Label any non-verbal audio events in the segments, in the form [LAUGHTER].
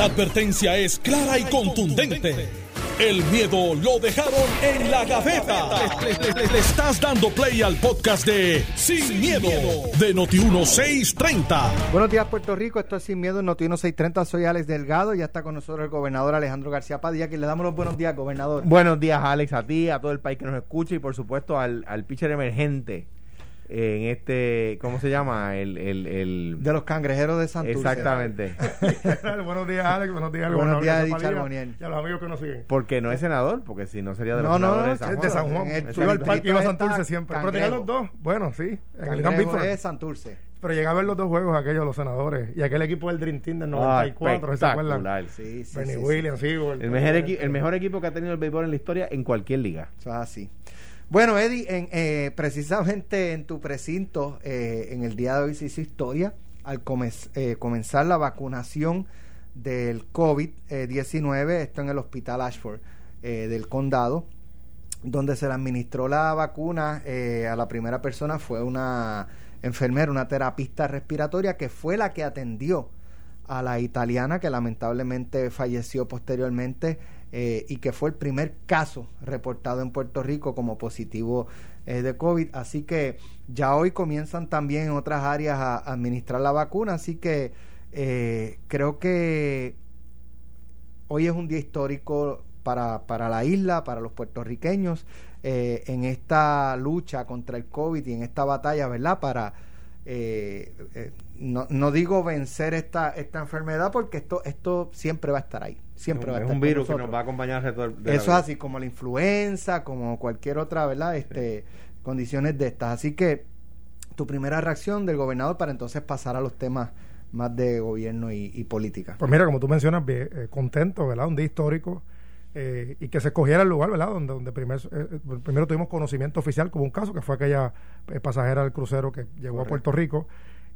La advertencia es clara y contundente. El miedo lo dejaron en la gaveta. Le, estás dando play al podcast de Sin, miedo, de Noti1630. Buenos días, Puerto Rico. Esto es Sin Miedo en Noti1630. Soy Alex Delgado. Ya está con nosotros el gobernador Alejandro García Padilla. Que le damos los buenos días, gobernador. Buenos días, Alex, a ti, a todo el país que nos escucha y, por supuesto, al, al pitcher emergente en este, ¿cómo se llama? El, el, el... De los cangrejeros de Santurce. Exactamente. [LAUGHS] buenos días, Alex. Buenos días, Buenos días, Eddie Charboniel. Y a los amigos que nos siguen. Porque no es senador, porque si no sería de los No, no, senadores no, de San Es de Juan. San Juan. Iba al parque, iba a Santurce siempre. Pero tenían los dos. Bueno, sí. En el Cangrejo es Santurce. Pero llegué a ver los dos juegos aquellos, los senadores. Y aquel equipo del Dream Team del Ah, 94, ¿se acuerdan? Sí, sí, Benny sí, sí. Williams, sí. El mejor, el mejor equipo que ha tenido el béisbol en la historia en cualquier liga. Eso es así. Bueno, Eddie, en, eh, precisamente en tu precinto, eh, en el día de hoy se hizo historia al eh, comenzar la vacunación del COVID-19, esto en el Hospital Ashford eh, del condado, donde se le administró la vacuna eh, a la primera persona fue una enfermera, una terapista respiratoria, que fue la que atendió a la italiana que lamentablemente falleció posteriormente eh, y que fue el primer caso reportado en Puerto Rico como positivo eh, de COVID. Así que ya hoy comienzan también en otras áreas a administrar la vacuna. Así que eh, creo que hoy es un día histórico para, para la isla, para los puertorriqueños, eh, en esta lucha contra el COVID y en esta batalla, ¿verdad? Para, eh, no, no digo vencer esta, esta enfermedad porque esto, esto siempre va a estar ahí. Siempre va a es estar un con virus que nos va a acompañar el resto del- de Eso es así, como la influenza, como cualquier otra, ¿verdad? Este, Condiciones de estas. Así que tu primera reacción del gobernador para entonces pasar a los temas más de gobierno y, y política. Pues mira, como tú mencionas, bien, eh, contento, ¿verdad? Un día histórico eh, y que se escogiera el lugar, ¿verdad? Donde, donde primer- eh, eh, primero tuvimos conocimiento oficial como un caso, que fue aquella eh, pasajera del crucero que llegó a Puerto Rico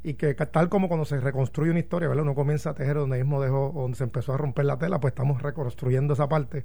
y que tal como cuando se reconstruye una historia, ¿verdad? Uno comienza a tejer donde mismo dejó, donde se empezó a romper la tela, pues estamos reconstruyendo esa parte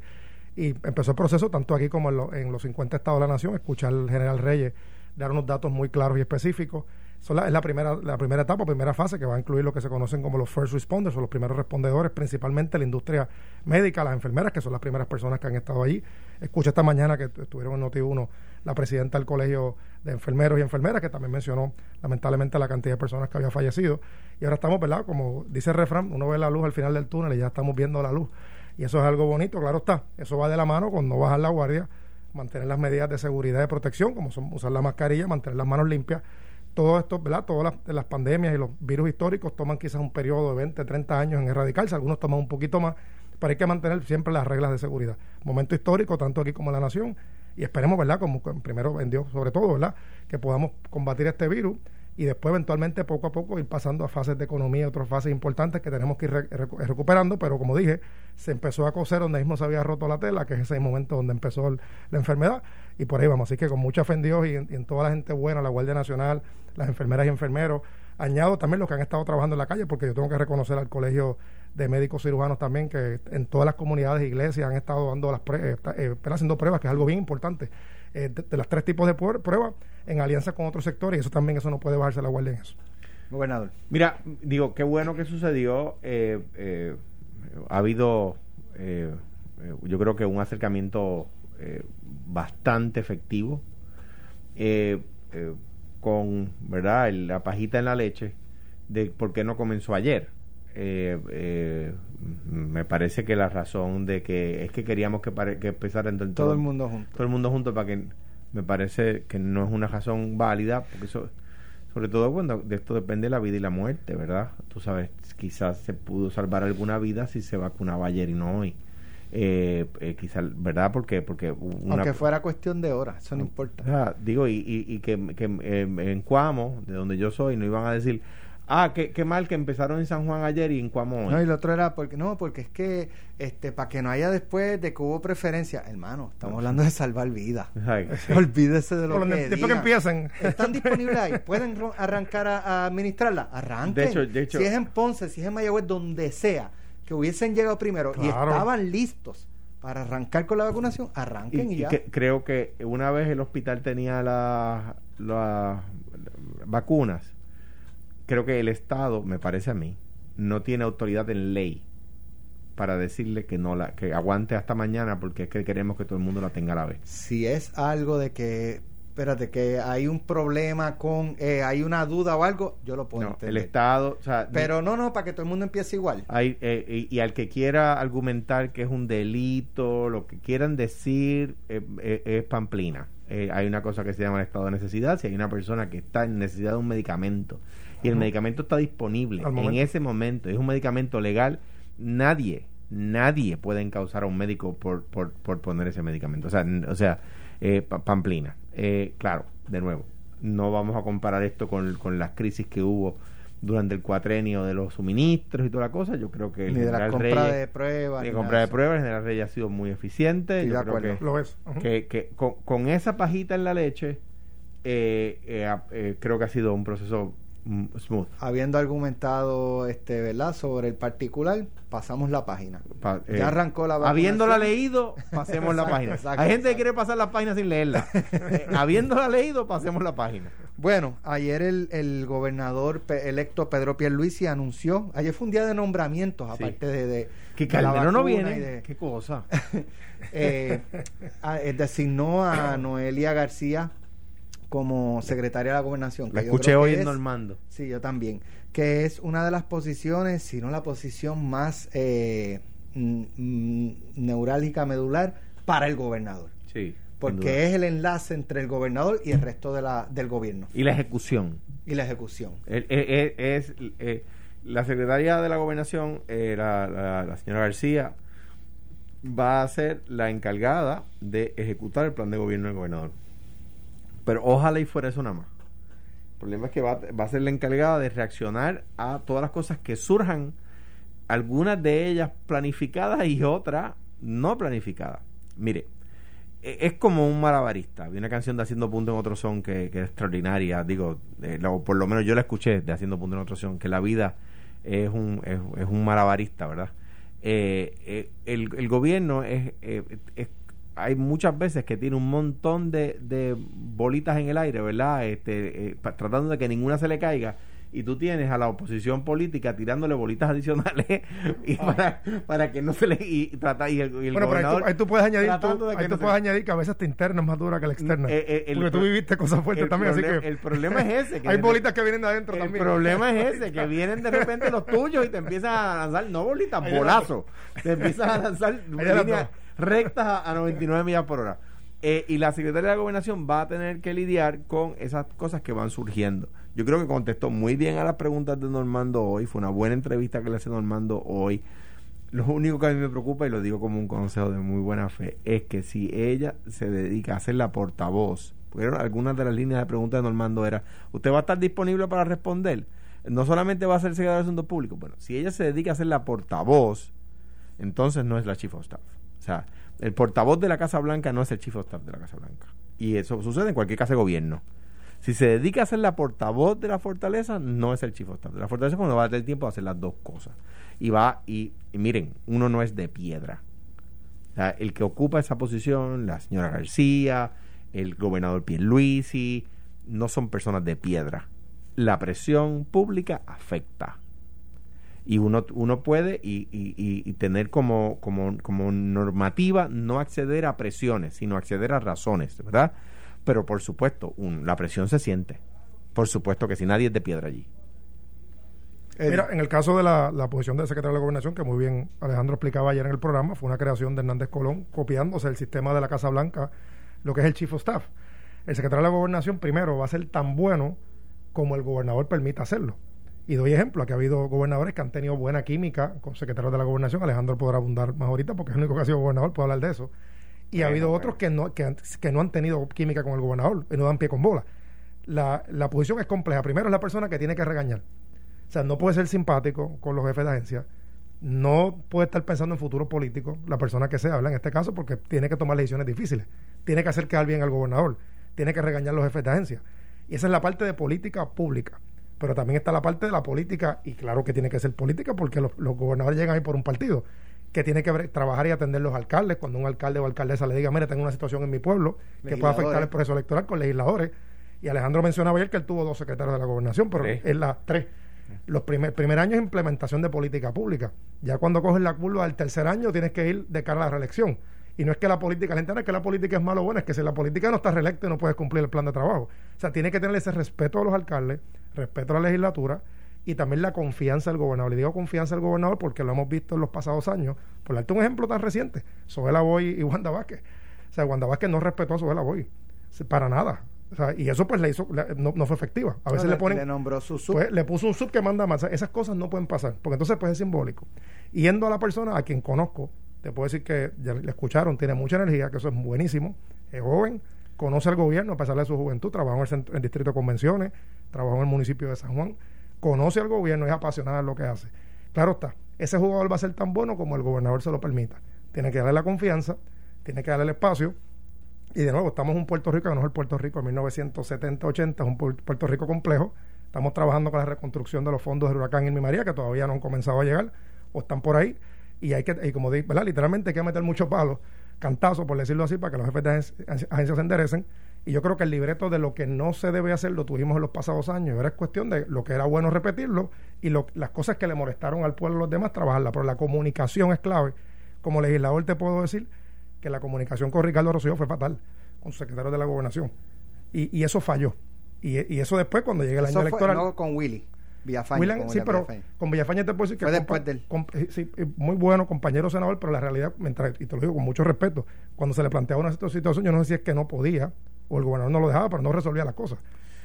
y empezó el proceso tanto aquí como en, en los 50 estados de la nación, escuchar al general Reyes dar unos datos muy claros y específicos. Es la primera, la primera etapa, primera fase que va a incluir lo que se conocen como los first responders o los primeros respondedores, principalmente la industria médica, las enfermeras, que son las primeras personas que han estado allí. Escuché esta mañana que tu- estuvieron en Noti1 la presidenta del Colegio de Enfermeros y Enfermeras, que también mencionó lamentablemente la cantidad de personas que había fallecido. Y ahora estamos, ¿verdad? Como dice el refrán, uno ve la luz al final del túnel y ya estamos viendo la luz. Y eso es algo bonito, claro está. Eso va de la mano con no bajar la guardia, mantener las medidas de seguridad y de protección, como son usar la mascarilla, mantener las manos limpias. Todo esto, ¿verdad? Todas las, pandemias y los virus históricos toman quizás un periodo de 20, 30 años en erradicarse, algunos toman un poquito más, pero hay que mantener siempre las reglas de seguridad. Momento histórico, tanto aquí como en la nación, y esperemos, ¿verdad? Como primero en Dios, sobre todo, ¿verdad? Que podamos combatir este virus y después eventualmente poco a poco ir pasando a fases de economía, otras fases importantes que tenemos que ir re- recu- recuperando, pero como dije, se empezó a coser donde mismo se había roto la tela, que es ese momento donde empezó la enfermedad, y por ahí vamos. Así que con mucha fe en Dios y en, y en toda la gente buena, la Guardia Nacional, las enfermeras y enfermeros, añado también los que han estado trabajando en la calle, porque yo tengo que reconocer al Colegio de Médicos Cirujanos también, que en todas las comunidades e iglesias han estado dando las prue- eh, eh, haciendo pruebas, que es algo bien importante, eh, de, de las tres tipos de pruebas en alianza con otros sectores, y eso también, eso no puede bajarse la guardia en eso. Gobernador. Mira, digo, qué bueno que sucedió. eh, eh, ha habido, eh, yo creo que un acercamiento eh, bastante efectivo eh, eh, con, ¿verdad? El- la pajita en la leche de por qué no comenzó ayer. Eh, eh, me parece que la razón de que es que queríamos que, pare- que empezara entonces Todo el mundo junto. todo el mundo junto para que me parece que no es una razón válida porque eso sobre todo cuando de esto depende la vida y la muerte verdad tú sabes quizás se pudo salvar alguna vida si se vacunaba ayer y no hoy eh, eh, quizás verdad porque porque una Aunque fuera cuestión de horas, eso no importa. Ah, digo y, y, y que, que eh, en Cuamo de donde yo soy no iban a decir ah qué, qué mal que empezaron en San Juan ayer y en Cuamo hoy No, y lo otro era porque no, porque es que este para que no haya después de que hubo preferencia, hermano, estamos hablando de salvar vidas. Ay, [LAUGHS] sí. Olvídese de lo Bueno, que después que empiecen. Están [LAUGHS] disponibles ahí. ¿Pueden arrancar a, a administrarla? Arranquen. De hecho- de hecho- si es en Ponce, si es en Mayagüez, donde sea, que hubiesen llegado primero y estaban listos para arrancar con la vacunación, arranquen y, y, y ya. que- creo que una vez el hospital tenía las las vacunas, creo que el Estado, me parece a mí, no tiene autoridad en ley para decirle que no la que aguante hasta mañana porque es que queremos que todo el mundo la tenga a la vez. Si es algo de que espérate, que hay un problema con, eh, hay una duda o algo, yo lo puedo No, entender. el Estado, o sea, Pero no, no, para que todo el mundo empiece igual. Hay, eh, y, y al que quiera argumentar que es un delito, lo que quieran decir, eh, es pamplina. Hay una cosa que se llama el estado de necesidad. Si hay una persona que está en necesidad de un medicamento y el medicamento está disponible en ese momento, es un medicamento legal, nadie, nadie puede encausar a un médico por, por, por poner ese medicamento. O sea, o sea eh, pa- pamplina. Eh, claro, de nuevo, no vamos a comparar esto con, con las crisis que hubo durante el cuatrenio de los suministros y toda la cosa. Yo creo que el Ni de la compra Reyes- de pruebas. ni ni compra de pruebas, el general Reyes ha sido muy eficiente. Estoy Yo de creo acuerdo. que, Lo es. Que, que con, con esa pajita en la leche, eh, eh, eh, creo que ha sido un proceso smooth. Habiendo argumentado, este, ¿verdad? Sobre el particular, pasamos la página. Pa- eh, ya arrancó la Habiéndola vacunación. leído, pasemos la página. exacto, Hay gente que quiere pasar la página sin leerla. [LAUGHS] Eh, habiéndola leído, pasemos la página. Bueno, ayer el, el gobernador pe- electo Pedro Pierluisi anunció, ayer fue un día de nombramientos, Sí. aparte de, de- Que de la no viene. y de- Qué cosa. [LAUGHS] eh, a- eh, designó a Noelia García como secretaria de la gobernación. que La escuché hoy en es- Normando. Sí, yo también. Que es una de las posiciones, si no la posición más eh, mm, mm, neurálgica, medular para el gobernador. Sí. Porque es el enlace entre el gobernador y el resto de la, del gobierno Y la ejecución. y la ejecución. El- es eh, la secretaria de la gobernación, eh, la, la- la señora García, va a ser la encargada de ejecutar el plan de gobierno del gobernador. Pero ojalá y fuera eso nada más. El problema es que va, a ser la encargada de reaccionar a todas las cosas que surjan, algunas de ellas planificadas y otras no planificadas. Mire, e- es como un malabarista. Había una canción de Haciendo Punto en Otro Son que, que es extraordinaria. Digo, eh, por lo menos yo la escuché de Haciendo Punto en Otro Son, que la vida es un, es, un malabarista, ¿verdad? Eh, eh, el, gobierno es, eh, es- Hay muchas veces que tiene un montón de, de bolitas en el aire, ¿verdad? Este, eh, tratando de que ninguna se le caiga. Y tú tienes a la oposición política tirándole bolitas [LAUGHS] adicionales y para, para que no se le. Y, trata, y el, y el Bueno, pero ahí tú, gobernador ahí tú puedes añadir, tú, ahí tú se- puedes añadir que a veces te interna es más dura que la externa. Eh, eh, el porque tú viviste cosas fuertes el también, así que el problema es ese, que [LAUGHS] hay bolitas que vienen de adentro el también. problema es [LAUGHS] ese, que vienen de repente los tuyos y te empiezan a lanzar, no bolitas, bolazos. Te empiezan a lanzar líneas rectas a, a 99 millas por hora. Eh, y la secretaria de la gobernación va a tener que lidiar con esas cosas que van surgiendo. Yo creo que contestó muy bien a las preguntas de Normando hoy. Fue una buena entrevista que le hace Normando hoy. Lo único que a mí me preocupa, y lo digo como un consejo de muy buena fe, es que si ella se dedica a ser la portavoz, porque algunas de las líneas de preguntas de Normando era, ¿usted va a estar disponible para responder? No solamente va a ser secretaria de Asuntos Públicos, bueno, si ella se dedica a ser la portavoz, entonces no es la Chief of Staff. O sea, el portavoz de la Casa Blanca no es el Chief of Staff de la Casa Blanca. Y eso sucede en cualquier casa de gobierno. Si se dedica a ser la portavoz de la fortaleza, no es el Chief of Staff de la fortaleza cuando va a tener tiempo de hacer las dos cosas. Y va, y, miren, uno no es de piedra. O sea, el que ocupa esa posición, la señora García, el gobernador Pierluisi, no son personas de piedra. La presión pública afecta. Y uno, uno puede y, y- y- y tener como, como, como normativa no acceder a presiones, sino acceder a razones, ¿verdad? Pero por supuesto, un- la presión se siente. Por supuesto que si nadie es de piedra allí. Eddie. Mira, en el caso de la, la posición del secretario de la Gobernación, que muy bien Alejandro explicaba ayer en el programa, fue una creación de Hernández Colón copiándose el sistema de la Casa Blanca, lo que es el Chief of Staff. El secretario de la Gobernación primero va a ser tan bueno como el gobernador permita hacerlo. Y doy ejemplo, aquí ha habido gobernadores que han tenido buena química con secretarios de la Gobernación. Alejandro podrá abundar más ahorita porque es el único que ha sido gobernador, puede hablar de eso. Y ha habido bueno. otros que no, que, han- que no han tenido química con el gobernador y no dan pie con bola. La, la posición es compleja. Primero es la persona que tiene que regañar. O sea, no puede ser simpático con los jefes de agencia. No puede estar pensando en futuro político, la persona que se habla en este caso, porque tiene que tomar decisiones difíciles. Tiene que hacer quedar bien al gobernador. Tiene que regañar a los jefes de agencia. Y esa es la parte de política pública. Pero también está la parte de la política, y claro que tiene que ser política, porque los, los gobernadores llegan ahí por un partido, que tiene que ver- trabajar y atender los alcaldes. Cuando un alcalde o alcaldesa le diga, mire, tengo una situación en mi pueblo que puede afectar el proceso electoral con legisladores. Y Alejandro mencionaba ayer que él tuvo dos secretarios de la gobernación, pero es la tres. Los primer, primer año es implementación de política pública. Ya cuando coges la curva del tercer año tienes que ir de cara a la reelección. Y no es que la política, la gente no es que la política es malo o buena, es que si la política no está reelecta no puedes cumplir el plan de trabajo. O sea, tiene que tener ese respeto a los alcaldes, respeto a la legislatura y también la confianza del gobernador. Le digo confianza al gobernador porque lo hemos visto en los pasados años. Por darte un ejemplo tan reciente, Sobela Boy y Wanda Vázquez. O sea, Wanda Vázquez no respetó a Sobela Boy. Para nada. O sea, y eso pues le hizo, no, no, fue efectiva. A veces le, ponen. Le nombró su sub. Pues, le puso un sub que manda más. esas cosas no pueden pasar. Porque entonces pues es simbólico. Yendo a la persona a quien conozco, te puedo decir que ya le escucharon, tiene mucha energía, que eso es buenísimo. Es joven, conoce al gobierno a pesar de su juventud, trabajó en el, Distrito de Convenciones, trabajó en el municipio de San Juan, conoce al gobierno, es apasionada en lo que hace. Claro está, ese jugador va a ser tan bueno como el gobernador se lo permita. Tiene que darle la confianza, tiene que darle el espacio. Y de nuevo, estamos en un Puerto Rico que no es el Puerto Rico de 1970-80, es un Puerto Rico complejo. Estamos trabajando con la reconstrucción de los fondos del huracán Irma María, que todavía no han comenzado a llegar o están por ahí y hay que, y como digo, ¿verdad? literalmente hay que meter muchos palos, cantazos, por decirlo así, para que los jefes de agencias se enderecen. Y yo creo que el libreto de lo que no se debe hacer lo tuvimos en los pasados años. Ahora es cuestión de lo que era bueno repetirlo y lo, las cosas que le molestaron al pueblo y los demás trabajarla. Pero la comunicación es clave. Como legislador te puedo decir que la comunicación con Ricardo Rosselló fue fatal, con su secretario de la gobernación. Y, y eso falló. Y, y, eso después, cuando llegue el año electoral. no con Willy. Villafaña. sí, pero con Villafaña te puedo decir que. Fue después de eh, sí, eh, muy bueno, compañero senador, pero la realidad, y te lo digo con mucho respeto, cuando se le planteaba una situación, yo no sé si es que no podía, o el gobernador no lo dejaba, pero no resolvía las cosas.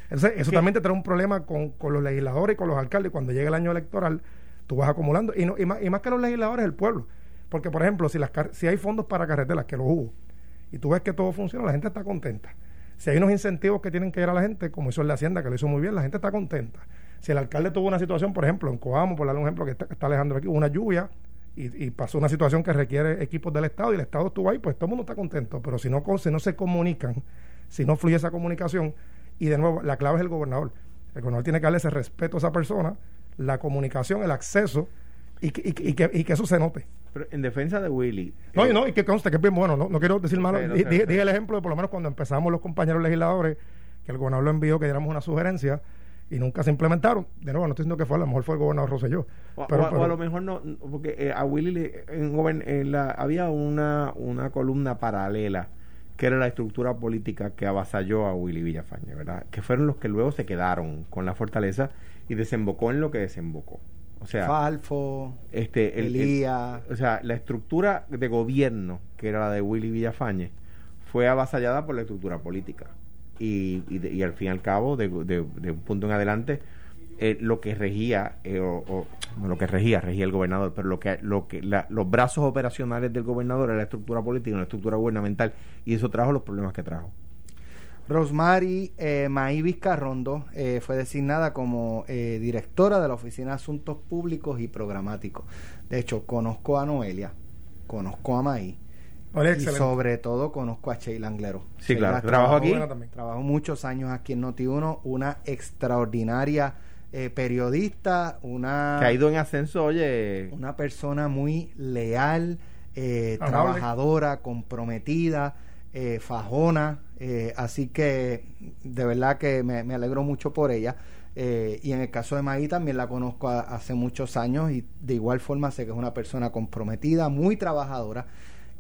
Entonces, eso también te trae un problema con, con, los legisladores y con los alcaldes. Cuando llega el año electoral, tú vas acumulando, y, no, y, más, y más que los legisladores, el pueblo. Porque, por ejemplo, si, las, si hay fondos para carreteras, que los hubo, y tú ves que todo funciona, la gente está contenta. Si hay unos incentivos que tienen que ir a la gente, como hizo el de Hacienda, que lo hizo muy bien, la gente está contenta. Si el alcalde tuvo una situación, por ejemplo, en Coamo, por darle un ejemplo que está, Alejandro aquí, una lluvia y, pasó una situación que requiere equipos del Estado y el Estado estuvo ahí, pues todo el mundo está contento. Pero si no, si no se comunican, si no fluye esa comunicación, y de nuevo, la clave es el gobernador. El gobernador tiene que darle ese respeto a esa persona, la comunicación, el acceso y que, y, que, y que eso se note. Pero en defensa de Willy. No, eh, no, y que conste que es bien bueno, no, no quiero decir malo. Dije, el ejemplo de por lo menos cuando empezamos los compañeros legisladores, que el gobernador lo envió que diéramos una sugerencia y nunca se implementaron. De nuevo, no estoy diciendo que fue, a lo mejor fue el gobernador Rosselló. Pero, o, a lo mejor no, porque eh, a Willy en, la, había una, una columna paralela que era la estructura política que avasalló a Willy Villafañe, ¿verdad? Que fueron los que luego se quedaron con la fortaleza y desembocó en lo que desembocó. O sea, Falfo, este, Elías. o sea, la estructura de gobierno, que era la de Willy Villafañe, fue avasallada por la estructura política y, y, al fin y al cabo, de, un punto en adelante, eh, lo que regía, eh, o, no lo que regía, regía el gobernador, pero lo que, lo que los brazos operacionales del gobernador era la estructura política, la estructura gubernamental, y eso trajo los problemas que trajo. Rosemary eh, Maí Vizcarrondo eh, fue designada como directora de la Oficina de Asuntos Públicos y Programáticos. De hecho, conozco a Noelia, conozco a Maí, y sobre todo conozco a Sheila Anglero. Sí, claro. ¿Trabajó aquí? Trabajó muchos años aquí en Noti1, una extraordinaria eh, periodista, una... Que ha ido en ascenso, oye... Una persona muy leal, eh, trabajadora, comprometida, eh, fajona, así que de verdad que me, alegro mucho por ella. y en el caso de Maggie también la conozco hace muchos años y de igual forma sé que es una persona comprometida, muy trabajadora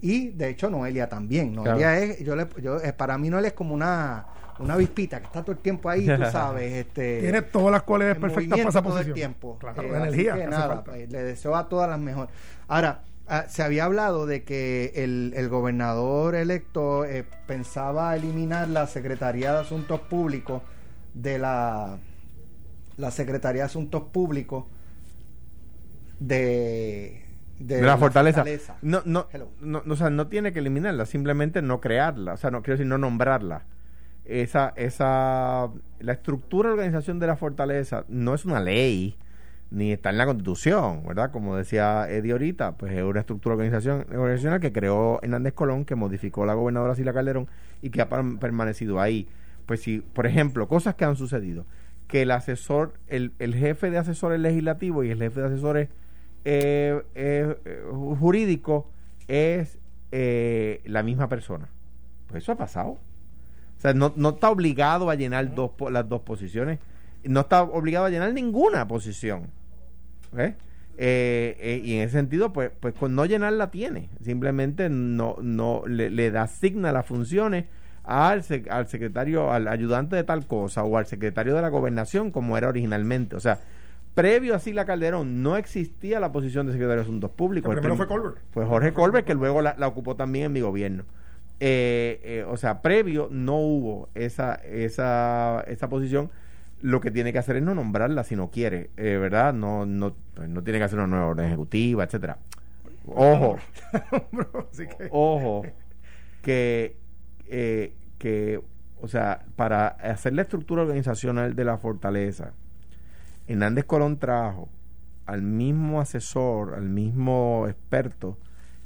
y de hecho Noelia también. Noelia es, yo le, yo, eh, para mí Noelia es como una, una vispita que está todo el tiempo ahí, tú sabes. [LAUGHS] Este, Tiene todas las cualidades perfectas para esa todo el tiempo. Claro, la eh, energía. nada, pues, le deseo a todas las mejores. Ahora, ah, se había hablado de que el, el gobernador electo eh, pensaba eliminar la Secretaría de Asuntos Públicos de la, la Secretaría de Asuntos Públicos de de, la, fortaleza. No, no, no, o sea, no tiene que eliminarla, simplemente no crearla, o sea, no quiero decir no nombrarla. Esa, esa, la estructura de organización de la fortaleza no es una ley, ni está en la constitución, ¿verdad? Como decía Eddie ahorita, pues es una estructura organización, organizacional que creó Hernández Colón, que modificó la gobernadora Sila Calderón y que ha permanecido ahí. Pues si, por ejemplo, cosas que han sucedido, que el asesor, el, el jefe de asesores legislativos y el jefe de asesores eh, eh, jurídico es eh, la misma persona. Pues eso ha pasado. O sea, no, no está obligado a llenar dos, las dos posiciones. no está obligado a llenar ninguna posición. ¿eh? Eh, eh, y en ese sentido, pues, pues con no llenarla tiene. Simplemente no, no le, le asigna las funciones al, al secretario, al ayudante de tal cosa o al secretario de la gobernación como era originalmente. O sea, previo a Sila Calderón no existía la posición de secretario de Asuntos Públicos. El primero fue Colbert. Fue Jorge Colbert, que luego la, ocupó también en mi gobierno. Eh, eh, o sea, previo no hubo esa, esa, esa posición. Lo que tiene que hacer es no nombrarla si no quiere, eh, ¿verdad? No, no, pues no tiene que hacer una nueva orden ejecutiva, etcétera. Ojo, [LAUGHS] ojo, que eh, que, o sea, para hacer la estructura organizacional de la fortaleza, Hernández Colón trajo al mismo asesor, al mismo experto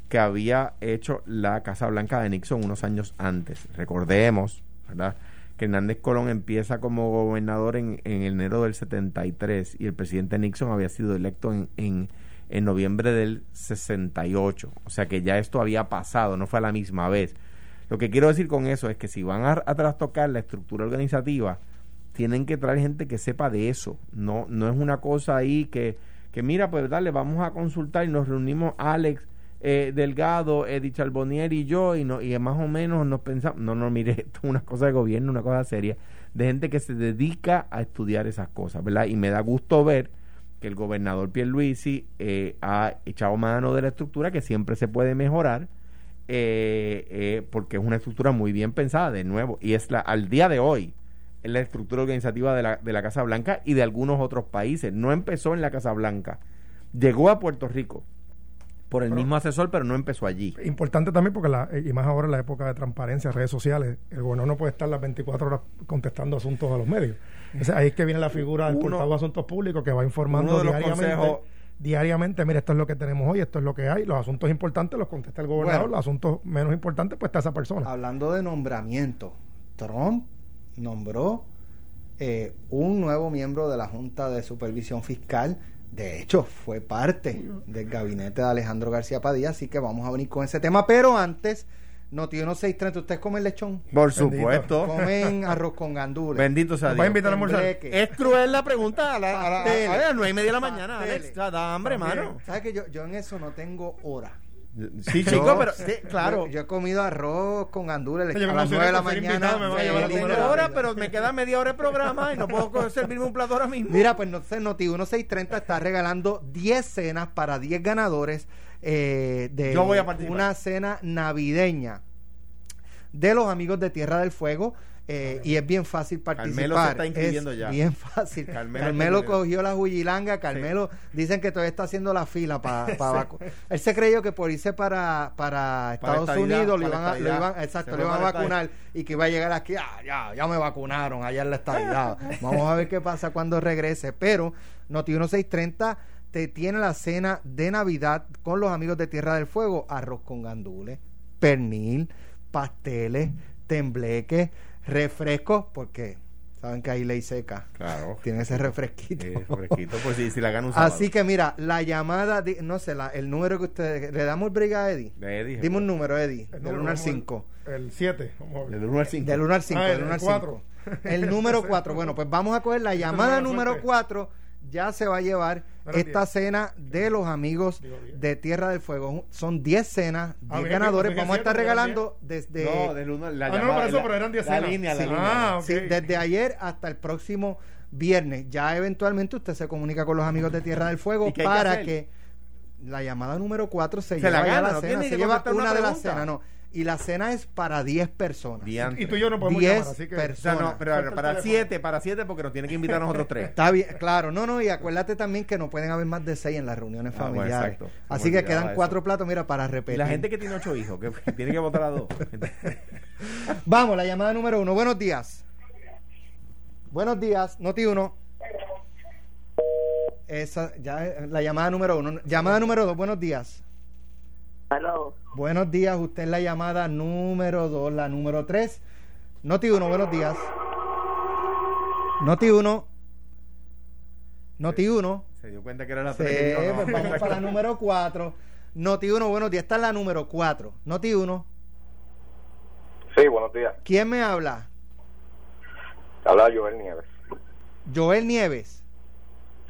que había hecho la Casa Blanca de Nixon unos años antes. Recordemos, ¿verdad? Que Hernández Colón empieza como gobernador en, en enero del 73 y el presidente Nixon había sido electo en, en, en noviembre del 68. O sea que ya esto había pasado, no fue a la misma vez. Lo que quiero decir con eso es que si van a, trastocar la estructura organizativa, tienen que traer gente que sepa de eso. No, no es una cosa ahí que, que mira, pues dale, vamos a consultar y nos reunimos Alex eh, Delgado, Edith Charbonnier y yo, y, no, y más o menos nos pensamos, no, no, mire, [LAUGHS] esto es una cosa de gobierno, una cosa seria, de gente que se dedica a estudiar esas cosas, ¿verdad? Y me da gusto ver que el gobernador Pierluisi eh, ha echado mano de la estructura, que siempre se puede mejorar, eh, eh, porque es una estructura muy bien pensada, de nuevo, y es la al día de hoy es la estructura organizativa de la, de la Casa Blanca y de algunos otros países. No empezó en la Casa Blanca, llegó a Puerto Rico por el mismo asesor, pero no empezó allí. Importante también porque, la, y más ahora en la época de transparencia, redes sociales, el gobernador no puede estar las 24 horas contestando asuntos a los medios. ahí es que viene la figura del portavoz de asuntos públicos que va informando diariamente diariamente, mire, esto es lo que tenemos hoy, esto es lo que hay, los asuntos importantes los contesta el gobernador, los asuntos menos importantes pues está esa persona. Hablando de nombramiento, Trump nombró eh, un nuevo miembro de la Junta de Supervisión Fiscal, de hecho fue parte del gabinete de Alejandro García Padilla, así que vamos a venir con ese tema, pero antes Noti 1630, ¿ustedes comen lechón? Por supuesto. Comen arroz con gandules. Bendito sea Dios. a invitar a almorzar? Es cruel la pregunta a, la, a, a, a las nueve y media de la mañana, Alex. Da hambre, mano. ¿Sabes que yo, yo en eso no tengo hora? Sí, chico, pero claro. Yo, he comido arroz con gandules a las 9 de la mañana. Me hora, pero me queda media hora de programa y no puedo [LAUGHS] servirme un plato ahora mismo. Mira, pues no sé, Noti 1630 está regalando 10 cenas para 10 ganadores eh, de una cena navideña de los amigos de Tierra del Fuego. Eh, y es bien fácil participar. Carmelo se está inscribiendo es ya. Bien fácil. Carmelo, cogió la huyilanga. Carmelo dicen que todavía está haciendo la fila para [LAUGHS] vacunar. Él se creyó que por irse para, para Estados Unidos lo iban, a, lo iban, exacto, lo iban a vacunar y que iba a llegar aquí. Ah, ya, ya me vacunaron allá en la estadidad. [LAUGHS] Vamos a ver qué pasa cuando regrese. Pero Noti 1630 te tiene la cena de Navidad con los amigos de Tierra del Fuego, arroz con gandules, pernil, pasteles, tembleques, refrescos, porque saben que hay ley seca. Claro. Tiene ese refresquito. refresquito, pues sí, si la gana un Así que mira, la llamada, no sé, la, el número que ustedes. ¿Le damos el briga a Eddie? De Eddie. Dime un número, Eddie. del 1 al 5. El 7. Del 1 al 5. Del 1 al 5. del 1 al 5. El número [LAUGHS] 4. Bueno, pues vamos a coger la llamada número 4 ya se va a llevar esta cena de los amigos de Tierra del Fuego. Son 10 cenas, 10 ah, ganadores. Vamos a estar regalando desde. No, del uno, la ah, no, por eso, pero eran 10 cenas. Línea, la ah, sí, desde ayer hasta el próximo viernes. Ya eventualmente usted se comunica con los amigos de Tierra del Fuego [LAUGHS] para que, la llamada número 4 se, se lleva la, la cena. Se lleva una, de las cenas, no y la cena es para 10 personas. Y tú y yo no podemos 10 llamar, así que... personas. no, pero para 7, para 7 porque nos tiene que invitar a nosotros tres. Está bien, claro. No, no, y acuérdate también que no pueden haber más de 6 en las reuniones ah, familiares. así que quedan 4 platos, mira, para repetir. la gente que tiene 8 hijos, que, [LAUGHS] tiene que votar a 2. [LAUGHS] Vamos, la llamada número 1. Buenos días. Buenos días, Noti 1. Esa, ya, la llamada número 1. Llamada número 2, buenos días. Buenos días, usted es la llamada número 2, la número 3. Noti 1, buenos días. Noti 1. Noti 1. Se dio cuenta que era la 3. Sí, pues vamos [LAUGHS] para la número 4. Noti 1, buenos días. Esta es la número 4. Noti 1. Sí, buenos días. ¿Quién me habla? Habla Joel Nieves. Joel Nieves.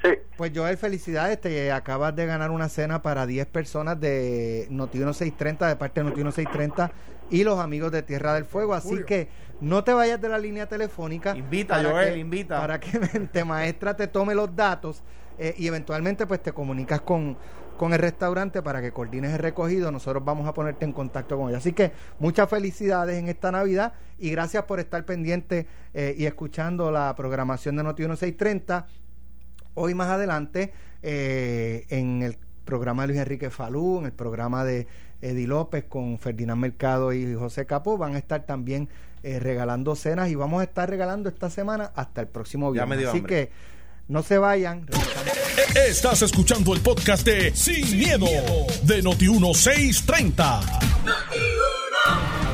Sí. Pues Joel, felicidades, te acabas de ganar una cena para 10 personas de Noti 1630, de parte de Noti 1630 y los amigos de Tierra del Fuego, así Julio. que no te vayas de la línea telefónica. Invita, Joel, que- invita. Para que [LAUGHS] Mente Maestra te tome los datos eh, y eventualmente pues te comunicas con, con el restaurante para que coordines el recogido. Nosotros vamos a ponerte en contacto con ellos. Así que muchas felicidades en esta Navidad y gracias por estar pendiente eh, y escuchando la programación de Noti 1630 hoy más adelante eh, en el programa de Luis Enrique Falú, en el programa de Eddie López con Ferdinand Mercado y José Capó, van a estar también eh, regalando cenas y vamos a estar regalando esta semana hasta el próximo Ya me viernes. dio Así hambre. que no se vayan. regresamos. Estás escuchando el podcast de Sin, miedo, de Noti 1630.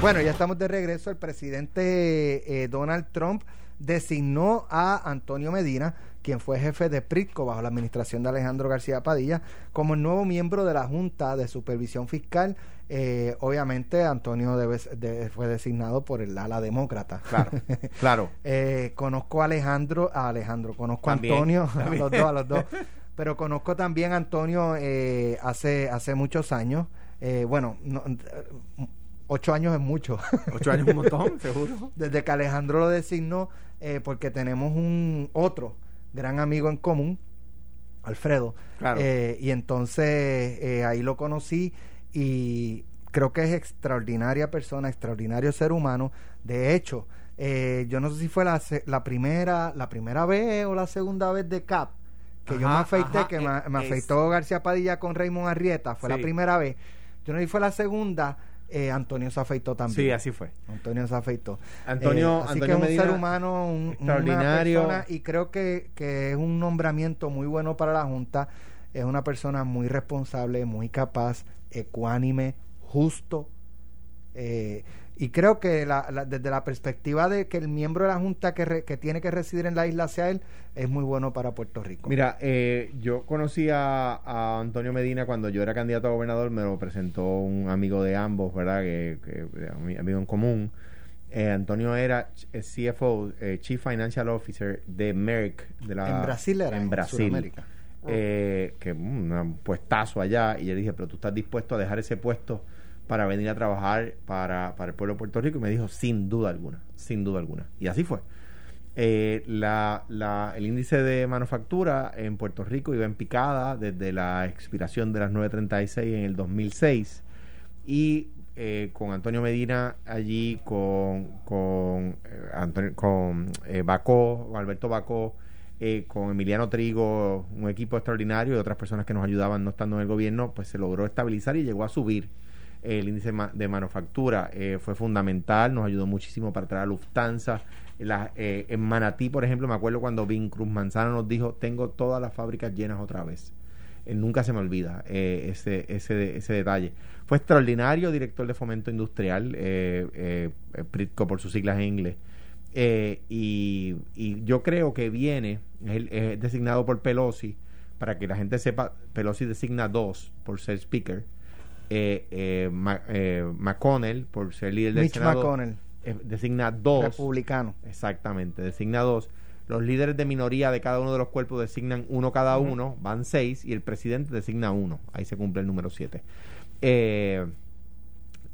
Bueno, ya estamos de regreso. El presidente eh, Donald Trump designó a Antonio Medina, quien fue jefe de PRITCO bajo la administración de Alejandro García Padilla, como el nuevo miembro de la Junta de Supervisión Fiscal. Eh, obviamente, Antonio de- fue designado por el ala demócrata. Claro, [LAUGHS] claro. Eh, conozco a Alejandro, a Alejandro, conozco También, a Antonio, a los dos, a los dos. [LAUGHS] Pero conozco también a Antonio eh, hace, hace muchos años. Eh, bueno, no, eh, ocho años es mucho. [LAUGHS] Ocho años un montón, seguro. Desde que Alejandro lo designó, eh, porque tenemos un otro gran amigo en común, Alfredo. Claro. Eh, y entonces eh, ahí lo conocí y creo que es extraordinaria persona, extraordinario ser humano. De hecho, eh, yo no sé si fue la, la primera la primera vez o la segunda vez de CAP que yo me afeité, ajá, que eh, me, me es- afeitó García Padilla con Raymond Arrieta, fue la primera vez. Yo no sé si fue la segunda, eh, Antonio se afeitó también. Sí, así fue. Antonio se afeitó. Antonio- Eh, así Antonio que es un Medina, ser humano, un, extraordinario. una persona, y creo que, que es un nombramiento muy bueno para la Junta. Es una persona muy responsable, muy capaz, ecuánime, justo. eh, y creo que la- la- desde la perspectiva de que el miembro de la Junta que, re- que tiene que residir en la isla sea él, es muy bueno para Puerto Rico. Mira, eh, yo conocí a, a Antonio Medina cuando yo era candidato a gobernador, me lo presentó un amigo de ambos, ¿verdad? Que, que mi amigo en común. Eh, Antonio era ch- eh, CFO, eh, Chief Financial Officer de Merck. De la, en Brasil era, En en Brasil. Sudamérica. Eh, que un puestazo allá. Y yo dije, pero tú estás dispuesto a dejar ese puesto para venir a trabajar para, para el pueblo de Puerto Rico. Y me dijo, sin duda alguna, sin duda alguna. Y así fue. Eh, la, la- el índice de manufactura en Puerto Rico iba en picada desde la expiración de las 936 en el 2006 y eh, con Antonio Medina allí, con, con, eh, con eh, Bacó, Alberto Bacó, eh, con Emiliano Trigo, un equipo extraordinario y otras personas que nos ayudaban no estando en el gobierno, pues se logró estabilizar y llegó a subir el índice de manufactura. Eh, fue fundamental, nos ayudó muchísimo para traer a Lufthansa. La- eh, en Manatí, por ejemplo, me acuerdo cuando Vin Cruz Manzana nos dijo, tengo todas las fábricas llenas otra vez. Eh, nunca se me olvida eh, ese, ese, ese detalle. Fue extraordinario director de fomento industrial, PRITCO por sus siglas en inglés. Y, y yo creo que viene, es, es designado por Pelosi, para que la gente sepa, Pelosi designa dos por ser speaker, eh, eh, Ma- eh, McConnell por ser líder del Mitch Senado, McConnell, eh, designa dos. republicano. Exactamente, designa dos. Los líderes de minoría de cada uno de los cuerpos designan uno cada uno, van seis, y el presidente designa uno. Ahí se cumple el número siete. Eh,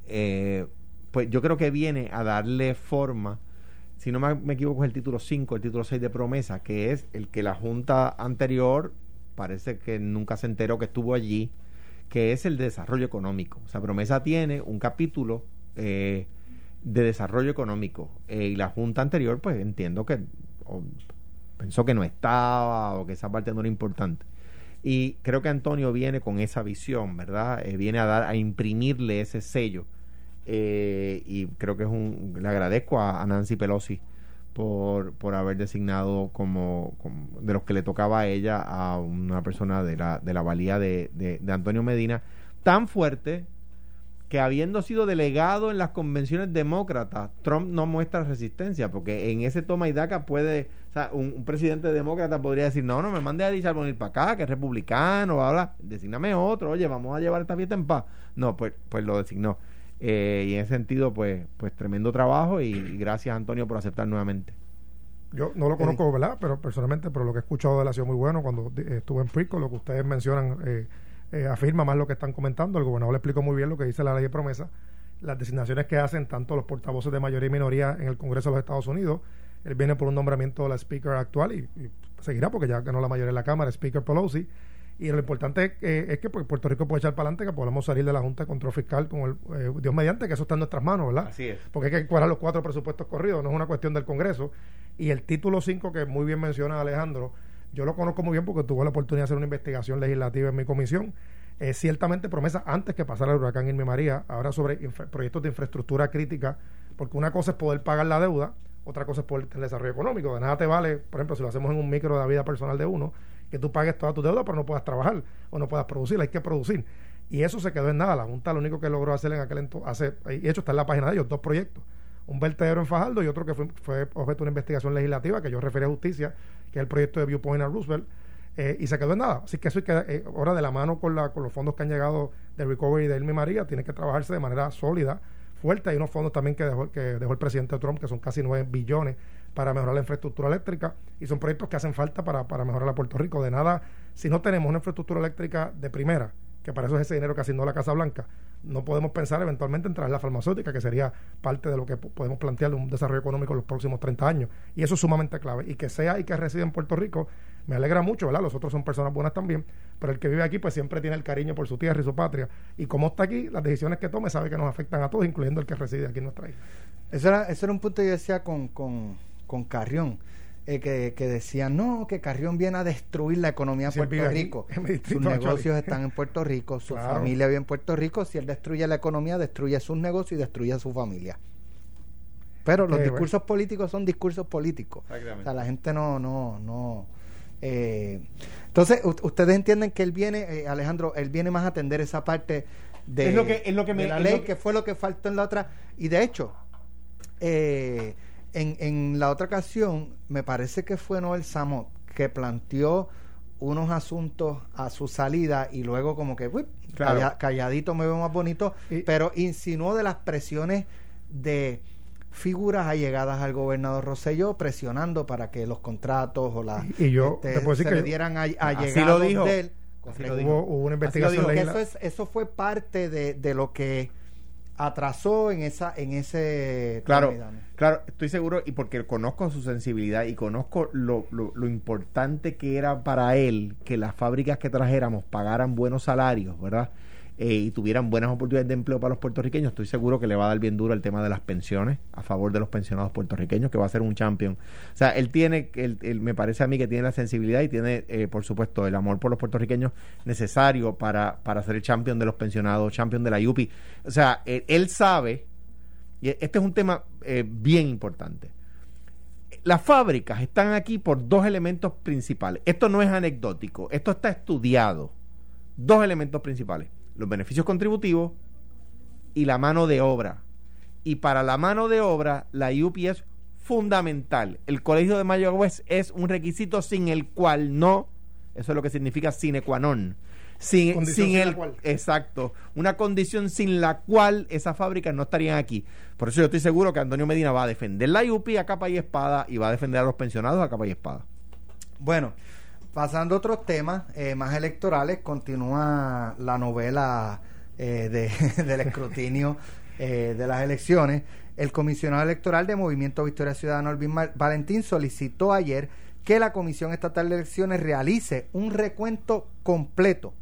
eh, pues yo creo que viene a darle forma, si no me, me equivoco, es el título 5, el título 6 de promesa, que es el que la Junta anterior parece que nunca se enteró que estuvo allí, que es el de desarrollo económico. O sea, promesa tiene un capítulo eh, de desarrollo económico eh, y la Junta anterior, pues entiendo que pensó que no estaba o que esa parte no era importante. Y creo que Antonio viene con esa visión, ¿verdad? Eh, viene a dar, a imprimirle ese sello. Eh, y creo que es un, le agradezco a Nancy Pelosi por, por haber designado como, de los que le tocaba a ella a una persona de la, de la valía de, de, Antonio Medina, tan fuerte que habiendo sido delegado en las convenciones demócratas, Trump no muestra resistencia, porque en ese toma y daca puede, o sea, un, presidente demócrata podría decir, no, no me mande a Richard Bonner para acá, que es republicano, bla, bla, designame otro, oye, vamos a llevar esta fiesta en paz. No, pues, pues lo designó. Eh, y en ese sentido, pues, pues tremendo trabajo y, y gracias Antonio por aceptar nuevamente. yo no lo conozco, ¿verdad? Pero personalmente, pero lo que he escuchado de él ha sido muy bueno. Cuando eh, estuve en PRICO, lo que ustedes mencionan eh, eh, afirma más lo que están comentando. El gobernador le explicó muy bien lo que dice la ley de promesa, las designaciones que hacen tanto los portavoces de mayoría y minoría en el Congreso de los Estados Unidos. Él viene por un nombramiento de la Speaker actual y, y seguirá porque ya ganó la mayoría de la Cámara, Speaker Pelosi. Y lo importante eh, es que pues, Puerto Rico puede echar para adelante, que podamos salir de la Junta de Control Fiscal con el eh, Dios mediante, que eso está en nuestras manos, ¿verdad? Así es. Porque hay que cuadrar los cuatro presupuestos corridos, no es una cuestión del Congreso. Y el título 5, que muy bien menciona Alejandro, yo lo conozco muy bien porque tuve la oportunidad de hacer una investigación legislativa en mi comisión. Es ciertamente promesa antes que pasara el huracán Irma María, ahora sobre proyectos de infraestructura crítica, porque una cosa es poder pagar la deuda, otra cosa es poder tener desarrollo económico. De nada te vale, por ejemplo, si lo hacemos en un micro de la vida personal de uno, que tú pagues toda tu deuda pero no puedas trabajar o no puedas producir, hay que producir. Y eso se quedó en nada. La Junta lo único que logró hacer en aquel entonces, y hecho está en la página de ellos, dos proyectos. Un vertedero en Fajardo y otro que fue, fue objeto de una investigación legislativa que yo referí a justicia, que es el proyecto de Viewpoint a Roosevelt, eh, y se quedó en nada. Así que eso hay que, eh, ahora de la mano con, la, con los fondos que han llegado de Recovery de Irma María, tiene que trabajarse de manera sólida, fuerte. Hay unos fondos también que dejó, que dejó el presidente Trump, que son casi 9 billones para mejorar la infraestructura eléctrica y son proyectos que hacen falta para, para mejorar a Puerto Rico. De nada, si no tenemos una infraestructura eléctrica de primera, que para eso es ese dinero que asignó la Casa Blanca, no podemos pensar eventualmente en traer la farmacéutica, que sería parte de lo que podemos plantear de un desarrollo económico en los próximos 30 años. Y eso es sumamente clave. Y que sea y que resida en Puerto Rico, me alegra mucho, ¿verdad? Los otros son personas buenas también, pero el que vive aquí pues siempre tiene el cariño por su tierra y su patria. Y como está aquí, las decisiones que tome sabe que nos afectan a todos, incluyendo el que reside aquí en nuestra isla. Eso era, eso era un punto que yo decía con, con con Carrión. Eh, que, que decían, no, que Carrión viene a destruir la economía de Puerto Rico. Sus negocios están en Puerto Rico, su familia vive en Puerto Rico. Si él destruye la economía, destruye sus negocios y destruye a su familia. Pero los discursos políticos son discursos políticos. O sea, la gente no, no, no. Eh, entonces, ustedes entienden que él viene, eh, Alejandro, él viene más a atender esa parte de, es lo que, es lo que me, la ley, que, fue lo que faltó en la otra. Y de hecho, eh, en, en la otra ocasión, me parece que fue Noel Samot que planteó unos asuntos a su salida y luego como que calladito me veo más bonito, pero insinuó de las presiones de figuras allegadas al gobernador Rosselló presionando para que los contratos o las y yo este, se le dieran a, allegados de él. Hubo, una investigación. eso, es, eso fue parte de, de lo que atrasó en esa en ese claro claro estoy seguro y porque conozco su sensibilidad y conozco lo, lo, lo, importante que era para él que las fábricas que trajéramos pagaran buenos salarios verdad eh, y tuvieran buenas oportunidades de empleo para los puertorriqueños, estoy seguro que le va a dar bien duro el tema de las pensiones a favor de los pensionados puertorriqueños, que va a ser un champion. O sea, él tiene, él, me parece a mí que tiene la sensibilidad y tiene, eh, por supuesto, el amor por los puertorriqueños necesario para, para ser el champion de los pensionados, champion de la UPI. O sea, él, sabe, y este es un tema eh, bien importante. Las fábricas están aquí por dos elementos principales. Esto no es anecdótico, esto está estudiado. Dos elementos principales los beneficios contributivos y la mano de obra. Y para la mano de obra, la UPI es fundamental. El Colegio de Mayagüez es un requisito sin el cual no, eso es lo que significa sine qua non. Sin, sin el, exacto, una condición sin la cual esas fábricas no estarían aquí. Por eso yo estoy seguro que Antonio Medina va a defender la UPI a capa y espada y va a defender a los pensionados a capa y espada. Bueno, Pasando a otros temas eh, más electorales, continúa la novela eh, [LAUGHS] del escrutinio eh, de las elecciones. El comisionado electoral de Movimiento Victoria Ciudadana, Alvin Valentín, solicitó ayer que la Comisión Estatal de Elecciones realice un recuento completo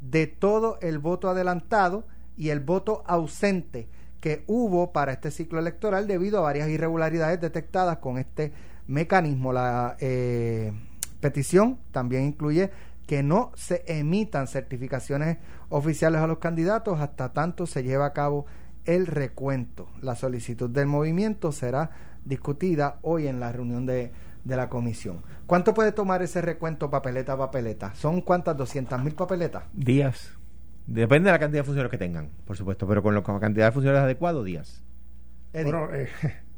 de todo el voto adelantado y el voto ausente que hubo para este ciclo electoral debido a varias irregularidades detectadas con este mecanismo. La petición también incluye que no se emitan certificaciones oficiales a los candidatos hasta tanto se lleve a cabo el recuento. La solicitud del movimiento será discutida hoy en la reunión de, la comisión. ¿Cuánto puede tomar ese recuento papeleta a papeleta? ¿Son cuántas? ¿200 mil papeletas? Días. Depende de la cantidad de funcionarios que tengan, por supuesto, pero con, la cantidad de funcionarios adecuados, días. Bueno, eh,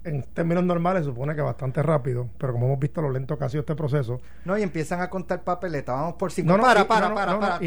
en términos normales supone que bastante rápido, pero como hemos visto lo lento que ha sido este proceso. No, y empiezan a contar papeletas, vamos por cinco. No, para, para, para, para,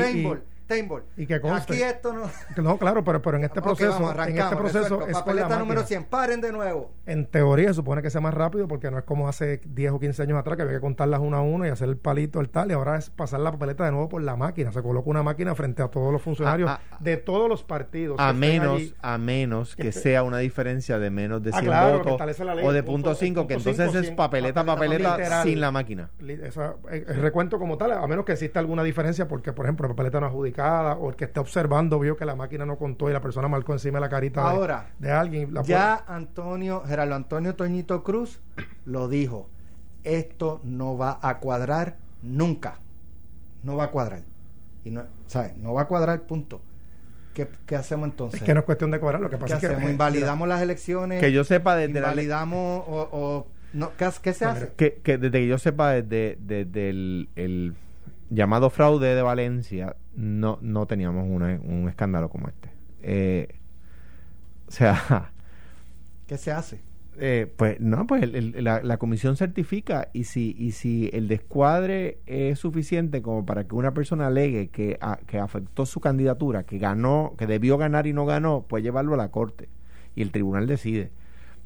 Taimbol. Y que conste- Aquí esto no. No, claro, pero, pero en [LAUGHS] este proceso, vamos, en este proceso es la Papeleta número máquina. 100. Paren de nuevo. En teoría se supone que sea más rápido porque no es como hace 10 o 15 años atrás que había que contarlas una a una y hacer el palito, el tal, y ahora es pasar la papeleta de nuevo por la máquina. Se coloca una máquina frente a todos los funcionarios A- a- de todos los partidos. A menos, allí. a menos que sea una diferencia de menos de Ah, 100 claro, que votos ley, o de punto punto- 5, el que entonces es papeleta, papeleta papeleta literal. sin la máquina. Esa- el, el recuento como tal, a menos que exista alguna diferencia, porque por ejemplo, la papeleta no o el que esté observando vio que la máquina no contó y la persona marcó encima de la carita de- Ahora, de, alguien. la Ya Antonio, Gerardo Antonio Toñito Cruz lo dijo. Esto no va a cuadrar nunca. No va a cuadrar. Y no, ¿sabes? No va a cuadrar, punto. ¿Qué, qué hacemos entonces? Es que no es cuestión de cobrar, lo que ¿Qué pasa es que? [LAUGHS] ¿Invalidamos las elecciones? Que yo sepa desde la ¿Invalidamos o, o- no, ¿qué, qué se hace? que, que desde que yo sepa desde, desde el, el llamado fraude de Valencia no, no teníamos una- un escándalo como este. Eh, o sea, [LAUGHS] ¿Qué se hace? eh, pues no, pues el- el- la, la comisión certifica y si, y si el descuadre es suficiente como para que una persona alegue que, a- que afectó su candidatura, que ganó, que debió ganar y no ganó, pues llevarlo a la corte y el tribunal decide.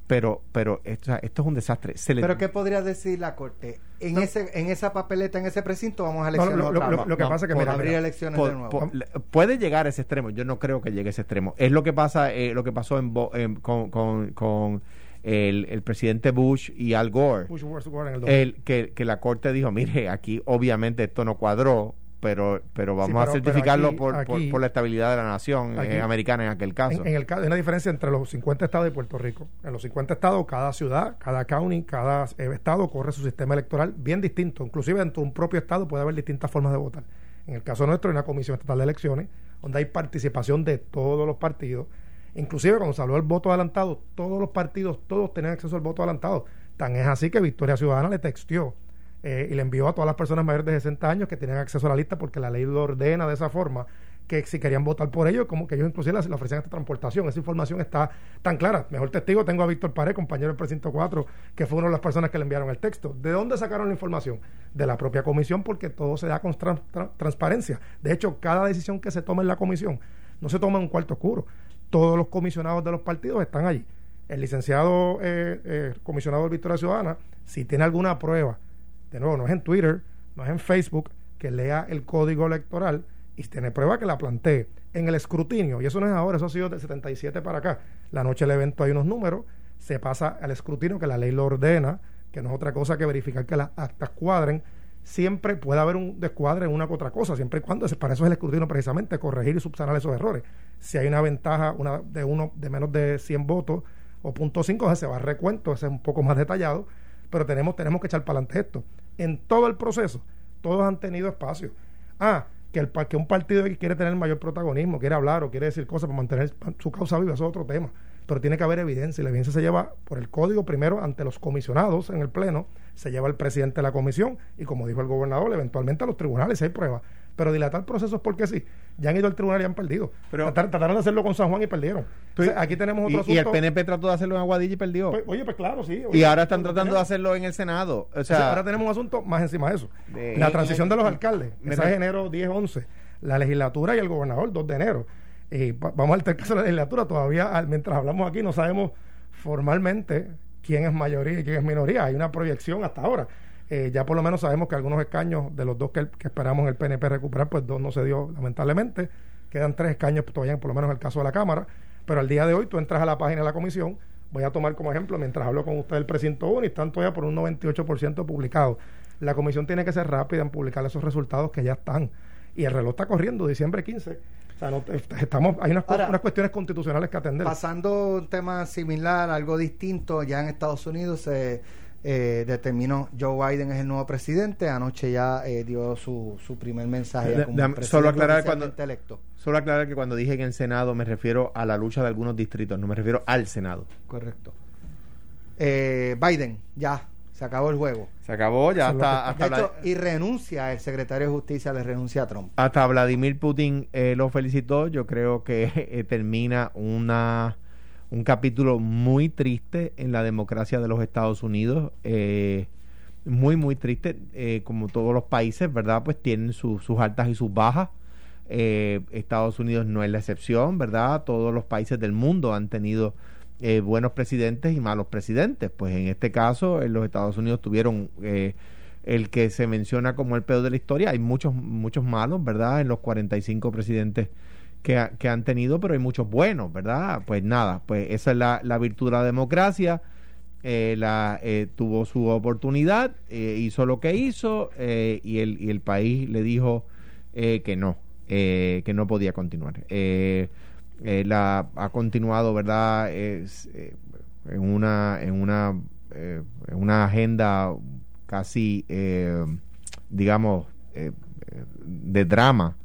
Pero, pero esto, esto es un desastre. Se le- ¿Pero qué podría decir la Corte? En, No. ese, en esa papeleta, en ese precinto, vamos a No, elecciones lo- lo- lo- vez. lo que No, pasa es que, por mira, abrir mira, elecciones Po- de nuevo. po- le- puede llegar a ese extremo. Yo no creo que llegue a ese extremo. Es lo que pasa, eh, lo que pasó en, Bo- en- con, con- con el, el presidente Bush y Al Gore. Bush Gore en el El, que, que la corte dijo, mire, aquí obviamente esto no cuadró, pero, pero vamos Sí, a pero- certificarlo aquí- por, por- aquí- por la estabilidad de la nación eh, americana en aquel caso. En, en el caso, hay una diferencia entre los 50 estados y Puerto Rico. En los 50 estados, cada ciudad, cada county, cada eh, estado corre su sistema electoral bien distinto. Inclusive dentro de un propio estado puede haber distintas formas de votar. En el caso nuestro hay una comisión estatal de elecciones donde hay participación de todos los partidos. Inclusive cuando se habló del voto adelantado, todos los partidos, todos tenían acceso al voto adelantado. Tan es así que Victoria Ciudadana le textió eh, y le envió a todas las personas mayores de 60 años que tenían acceso a la lista porque la ley lo ordena de esa forma que si querían votar por ellos, como que ellos inclusive le, ofrecían esta transportación. Esa información está tan clara. Mejor testigo tengo a Víctor Pared, compañero del precinto 4, que fue una de las personas que le enviaron el texto. ¿De dónde sacaron la información? De la propia comisión, porque todo se da con tran- tran- transparencia. De hecho, cada decisión que se toma en la comisión no se toma en un cuarto oscuro. Todos los comisionados de los partidos están allí. El licenciado eh, eh, comisionado de Victoria Ciudadana, si tiene alguna prueba, de nuevo, no es en Twitter, no es en Facebook, que lea el código electoral y tiene prueba que la plantee en el escrutinio. Y eso no es ahora, eso ha sido del 77 para acá. La noche del evento hay unos números, se pasa al escrutinio que la ley lo ordena, que no es otra cosa que verificar que las actas cuadren. Siempre puede haber un descuadre en una u otra cosa, siempre y cuando, para eso es el escrutinio precisamente, corregir y subsanar esos errores. Si hay una ventaja una de uno de menos de 100 votos o punto .5, se va a recuento, ese es un poco más detallado, pero tenemos, tenemos que echar para adelante esto. En todo el proceso, todos han tenido espacio. Ah, que, el, que un partido que quiere tener mayor protagonismo, quiere hablar o quiere decir cosas para mantener su causa viva, eso es otro tema. Pero tiene que haber evidencia y la evidencia se lleva por el código primero ante los comisionados en el Pleno, se lleva el presidente de la comisión y como dijo el gobernador, eventualmente a los tribunales si hay pruebas. Pero dilatar procesos porque sí. Ya han ido al tribunal y han perdido. Pero- Tratar- trataron de hacerlo con San Juan y perdieron. Entonces, aquí tenemos otro y, y el asunto. PNP trató de hacerlo en Aguadilla y perdió. Pues, oye, pues claro, sí. y ahora están pues, tratando de hacerlo en el Senado. O sea, ahora tenemos un asunto más encima de eso. De- la transición de los alcaldes. Esa es enero 10-11. La legislatura y el gobernador, 2 de enero. Y pa- vamos al caso de la legislatura. Todavía, al- mientras hablamos aquí, no sabemos formalmente quién es mayoría y quién es minoría. Hay una proyección hasta ahora. Eh, ya por lo menos sabemos que algunos escaños de los dos que, que esperamos en el PNP recuperar, pues dos no se dio lamentablemente. Quedan tres escaños todavía, por lo menos en el caso de la Cámara. Pero al día de hoy tú entras a la página de la comisión. Voy a tomar como ejemplo, mientras hablo con usted del precinto 1 y están todavía por un 98% publicados. La comisión tiene que ser rápida en publicar esos resultados que ya están. Y el reloj está corriendo, diciembre 15. O sea, no, estamos, hay unas, Ahora, unas cuestiones constitucionales que atender. Pasando un tema similar, algo distinto, ya en Estados Unidos se eh, determinó Joe Biden es el nuevo presidente. Anoche ya eh, dio su, su primer mensaje Da- como presidente solo aclarar cuando- electo. solo aclarar que cuando dije en el Senado me refiero a la lucha de algunos distritos, no me refiero al Senado. Correcto. Eh, Biden, ya, se acabó el juego. Se acabó, ya hasta, De hasta, hecho, y renuncia, el secretario de Justicia le renuncia a Trump. hasta Vladimir Putin eh, lo felicitó. Yo creo que eh, termina una un capítulo muy triste en la democracia de los Estados Unidos. eh, muy, muy triste. eh, como todos los países, ¿verdad? Pues tienen su- sus altas y sus bajas. Eh, Estados Unidos no es la excepción, ¿verdad? Todos los países del mundo han tenido eh, buenos presidentes y malos presidentes. Pues en este caso, en los Estados Unidos tuvieron eh, el que se menciona como el peor de la historia. Hay muchos, muchos malos, ¿verdad? En los 45 presidentes que, que han tenido, pero hay muchos buenos, ¿verdad? Pues nada, pues esa es la, virtud de la democracia. Eh, la, eh, tuvo su oportunidad, eh, hizo lo que hizo eh, y, el, y el país le dijo eh, que no, que no podía continuar. La ha continuado, ¿verdad? Es, en una en una en una agenda casi, digamos, de drama,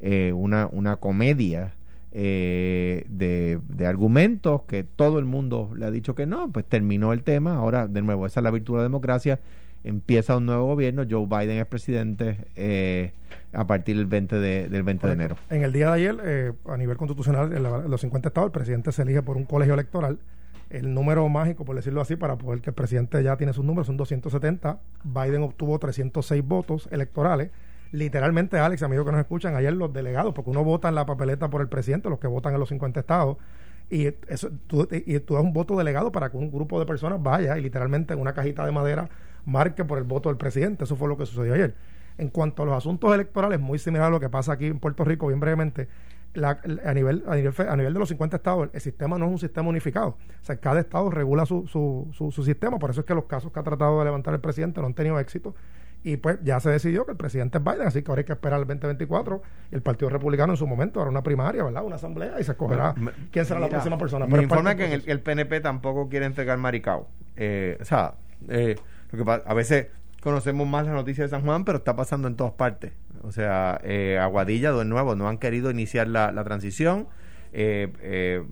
eh, una una comedia eh, de, de argumentos que todo el mundo le ha dicho que no, pues terminó el tema. Ahora, de nuevo, esa es la virtud de la democracia. Empieza un nuevo gobierno. Joe Biden es presidente eh, a partir del 20 de, del 20 de enero. En el día de ayer, eh, a nivel constitucional, en, la- en los 50 estados, el presidente se elige por un colegio electoral. El número mágico, por decirlo así, para poder que el presidente ya tiene sus números, son 270. Biden obtuvo 306 votos electorales. Literalmente, Alex, amigos que nos escuchan, ayer los delegados, porque uno vota en la papeleta por el presidente, los que votan en los 50 estados, y eso tú, y das un voto delegado para que un grupo de personas vaya y literalmente en una cajita de madera marque por el voto del presidente. Eso fue lo que sucedió ayer. En cuanto a los asuntos electorales, muy similar a lo que pasa aquí en Puerto Rico, bien brevemente, la- a, nivel, a, nivel, a nivel de los 50 estados, el sistema no es un sistema unificado. O sea, cada estado regula su, su, su, su sistema, por eso es que los casos que ha tratado de levantar el presidente no han tenido éxito. Y pues ya se decidió que el presidente es Biden, así que ahora hay que esperar el 2024 y el Partido Republicano en su momento hará una primaria, ¿verdad? Una asamblea y se escogerá Me- quién será la próxima persona. Me Pero es informa que en el, PNP tampoco quiere entregar Maricao. Eh, o sea, eh, lo que pa- a veces conocemos más las noticias de San Juan, pero está pasando en todas partes. O sea, eh, Aguadilla, de nuevo, no han querido iniciar la, la transición. Eh, eh,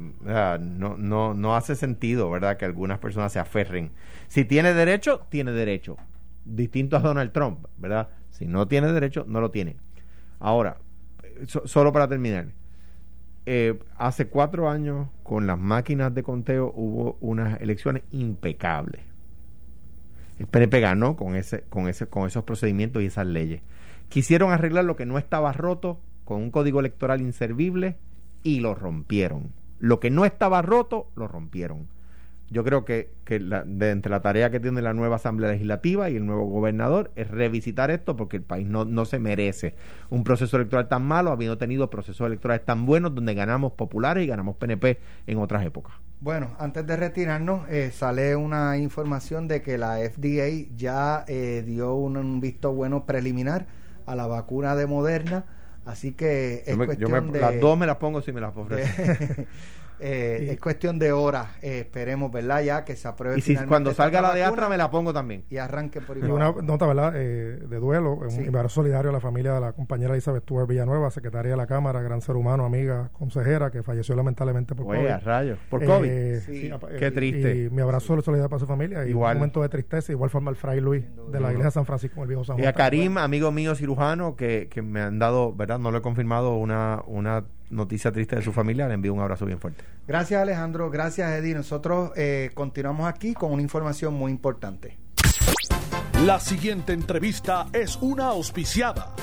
no, no, no hace sentido, ¿verdad?, que algunas personas se aferren. Si tiene derecho, tiene derecho. Distinto a Donald Trump, ¿verdad? Si no tiene derecho, no lo tiene. Ahora, so- solo para terminar. Eh, hace cuatro años, con las máquinas de conteo, hubo unas elecciones impecables. El PNP ganó con, ese, con, ese, con esos procedimientos y esas leyes. Quisieron arreglar lo que no estaba roto con un código electoral inservible y lo rompieron. Lo que no estaba roto, lo rompieron. Yo creo que, que la- de entre la tarea que tiene la nueva Asamblea Legislativa y el nuevo gobernador es revisitar esto porque el país no, no se merece un proceso electoral tan malo, habiendo tenido procesos electorales tan buenos donde ganamos populares y ganamos PNP en otras épocas. Bueno, antes de retirarnos, eh, sale una información de que la FDA ya eh, dio un, un visto bueno preliminar a la vacuna de Moderna, así que es Yo me- yo cuestión me- de... Las dos me las pongo si me las ofrecen. [LAUGHS] Eh, Y- es cuestión de horas, eh, esperemos, ¿verdad? Ya que se apruebe y si cuando salga la de Astra me la pongo también. y arranque por Y igual. una nota, ¿verdad?, eh, de duelo, un Sí. abrazo solidario a la familia de la compañera Elizabeth Tuer Villanueva, secretaria de la Cámara, gran ser humano, amiga, consejera, que falleció lamentablemente por Oye, a COVID. rayos. Por Eh, COVID. Sí. apa- Qué y- triste. Y, mi abrazo de solidaridad para su familia. Y Igual. un momento de tristeza, igual forma el Fray Luis de la iglesia de San Francisco, el viejo San Y Juan. a Karim, amigo mío cirujano, que, que me han dado, ¿verdad? No lo he confirmado, una, una noticia triste de su familia. Le envío un abrazo bien fuerte. Gracias Alejandro, gracias Eddie. Nosotros eh, continuamos aquí con una información muy importante. La siguiente entrevista es una auspiciada.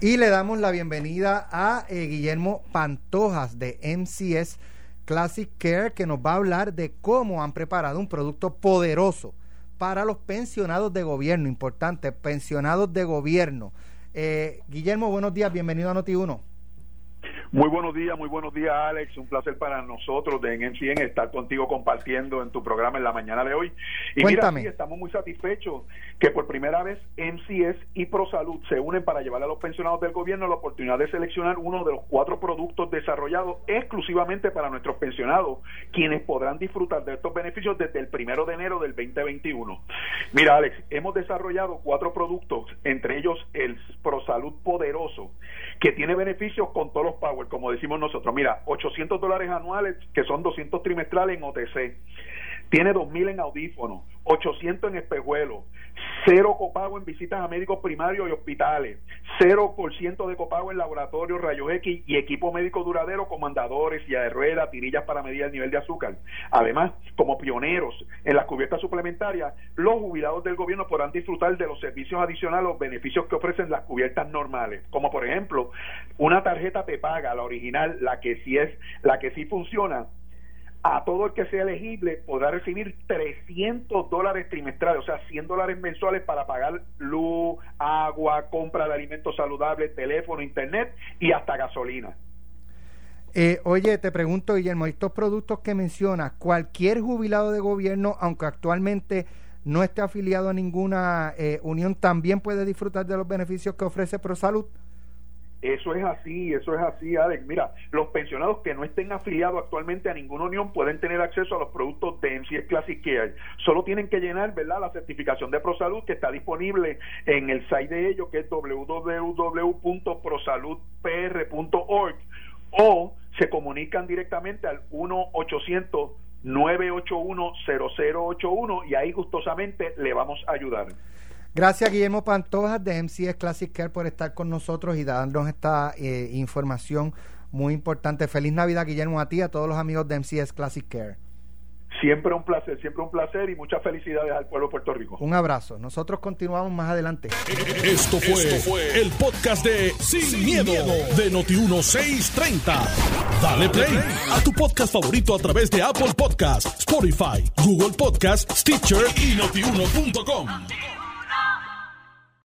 Y le damos la bienvenida a eh, Guillermo Pantojas de MCS Classic Care que nos va a hablar de cómo han preparado un producto poderoso para los pensionados de gobierno, importante, pensionados de gobierno. Eh, Guillermo, buenos días, bienvenido a Noti1. Muy buenos días, muy buenos días, Alex. Un placer para nosotros de en 100 estar contigo compartiendo en tu programa en la mañana de hoy. Y Cuéntame. mira, sí, estamos muy satisfechos que por primera vez MCS y ProSalud se unen para llevar a los pensionados del gobierno la oportunidad de seleccionar uno de los cuatro productos desarrollados exclusivamente para nuestros pensionados, quienes podrán disfrutar de estos beneficios desde el primero de enero del 2021. Mira, Alex, hemos desarrollado cuatro productos, entre ellos el ProSalud Poderoso, que tiene beneficios con todos los como decimos nosotros. Mira, 800 dólares anuales, que son 200 trimestrales en OTC. Tiene 2000 en audífonos, 800 en espejuelos, cero copago en visitas a médicos primarios y hospitales, 0% de copago en laboratorios, rayos X y equipo médico duradero como andadores, y de ruedas, tirillas para medir el nivel de azúcar. Además, como pioneros en las cubiertas suplementarias, los jubilados del gobierno podrán disfrutar de los servicios adicionales, los beneficios que ofrecen las cubiertas normales, como por ejemplo, una tarjeta te paga, la original, la que sí es, la que sí funciona, a todo el que sea elegible podrá recibir 300 dólares trimestrales, o sea, 100 dólares mensuales para pagar luz, agua, compra de alimentos saludables, teléfono, internet y hasta gasolina. Eh, oye, te pregunto, Guillermo, estos productos que mencionas, cualquier jubilado de gobierno, aunque actualmente no esté afiliado a ninguna eh, unión, también puede disfrutar de los beneficios que ofrece ProSalud. Eso es así, eso es así, Alex. Mira, los pensionados que no estén afiliados actualmente a ninguna unión pueden tener acceso a los productos de MCS Classic Care. Solo tienen que llenar, ¿verdad?, la certificación de ProSalud que está disponible en el site de ellos, que es www.prosaludpr.org, o se comunican directamente al 1 800 981 0081 y ahí gustosamente le vamos a ayudar. Gracias Guillermo Pantoja de MCS Classic Care por estar con nosotros y darnos esta eh, información muy importante. Feliz Navidad Guillermo a ti y a todos los amigos de MCS Classic Care. Siempre un placer, siempre un placer y muchas felicidades al pueblo de Puerto Rico. Un abrazo. Nosotros continuamos más adelante. Esto fue, el podcast de Sin, miedo, de Noti1630. Dale play a tu podcast favorito a través de Apple Podcasts, Spotify, Google Podcasts, Stitcher y notiuno.com.